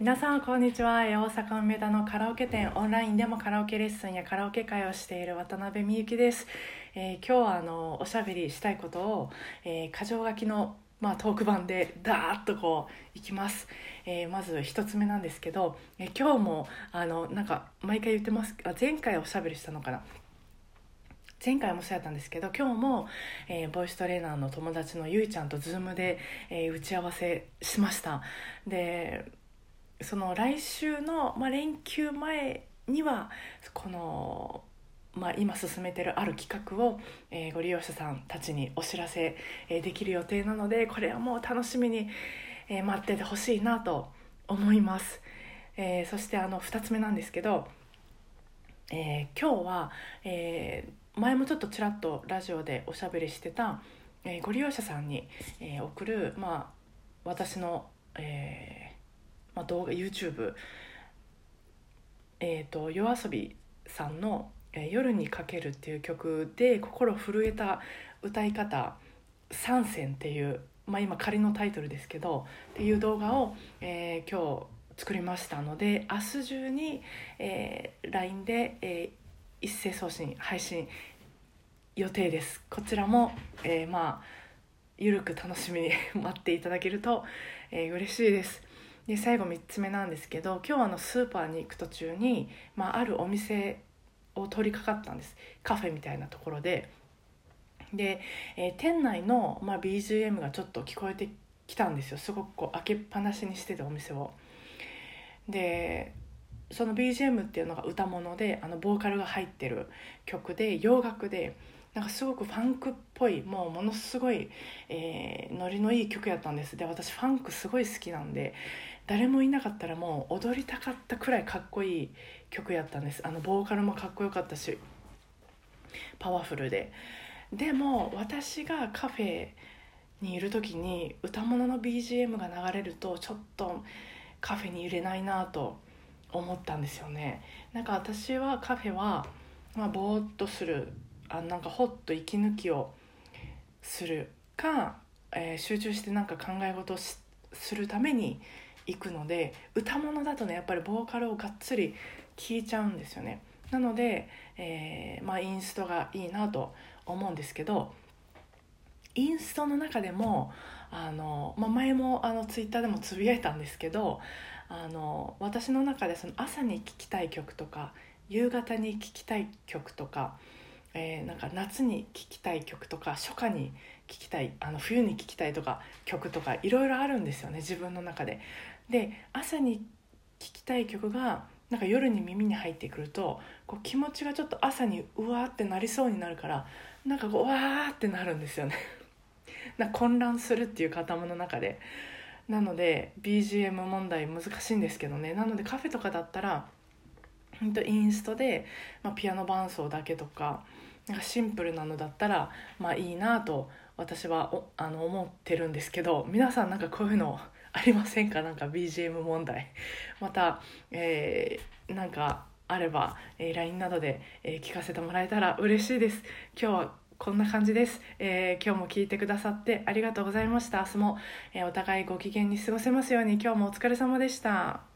皆さんこんにちは。大阪梅田のカラオケ店オンラインでもカラオケレッスンやカラオケ会をしている渡辺美幸です、えー、今日はあのおしゃべりしたいことを、えー、箇条書きのまあ、トーク版でダーッとこういきます、えー、まず1つ目なんですけど、えー、今日もあのなんか毎回言ってますあ前回おしゃべりしたのかな。前回もそうやったんですけど今日も、えー、ボイストレーナーの友達のゆいちゃんと Zoom で、え、打ち合わせしました。でその来週の、まあ、連休前にはこの、まあ、今進めてるある企画を、えー、ご利用者さんたちにお知らせ、えー、できる予定なのでこれはもう楽しみに、えー、待っててほしいなと思います、えそしてあの2つ目なんですけど、え今日は、え前もちょっとちらっとラジオでおしゃべりしてた、えご利用者さんに、え送る、まあ、私の、えーまあ、動画 YouTube えっ、ー、と夜遊びさんの「え、夜にかける」っていう曲で心震えた歌い方3選っていう、まあ、今仮のタイトルですけどっていう動画を、えー、今日作りましたので明日中に、えー、LINE で、えー、一斉送信配信予定です。こちらも、えー、まあゆるく楽しみに 待っていただけると、えー、嬉しいです。で最後3つ目なんですけど今日あのスーパーに行く途中に、まあ、あるお店を通りかかったんです。カフェみたいなところで。で、えー、店内の、まあ、BGM がちょっと聞こえてきたんですよ。すごくこう開けっぱなしにしててお店を。でその BGM っていうのが歌物であのボーカルが入ってる曲で洋楽でなんかすごくファンクっぽいもうものすごい、えー、ノリのいい曲やったんです。で私ファンクすごい好きなんで誰もいなかったらもう踊りたかったくらいかっこいい曲やったんです。あのボーカルもかっこよかったしパワフルで。でも私がカフェにいる時に歌物の BGM が流れるとちょっとカフェに入れないなと思ったんですよね。なんか私はカフェは、まあ、ぼーっとするあなんかほっと息抜きをするか、えー、集中してなんか考え事をするために行くので歌物だとねやっぱりボーカルをがっつり聴いちゃうんですよね。なので、えー、まあ、インストがいいなと思うんですけどインストの中でもあの、まあ、前もあのツイッターでもつぶやいたんですけどあの私の中でその朝に聴きたい曲とか夕方に聴きたい曲とかえー、なんか夏に聴きたい曲とか初夏に聴きたいあの冬に聴きたいとか曲とかいろいろあるんですよね自分の中で。で朝に聴きたい曲がなんか夜に耳に入ってくるとこう気持ちがちょっと朝にうわーってなりそうになるからなんかこうわーってなるんですよね。な混乱するっていう頭の中で。なので BGM 問題難しいんですけどねなのでカフェとかだったら本当インストで、まあ、ピアノ伴奏だけとかなんかシンプルなのだったらまあいいなと私はおあの思ってるんですけど皆さんなんかこういうのありませんか？なんか BGM 問題。また、えー、なんかあれば、えー、LINE などで、えー、聞かせてもらえたら嬉しいです。今日はこんな感じです、えー、今日も聞いてくださってありがとうございました。明日も、え、お互いご機嫌に過ごせますように。今日もお疲れ様でした。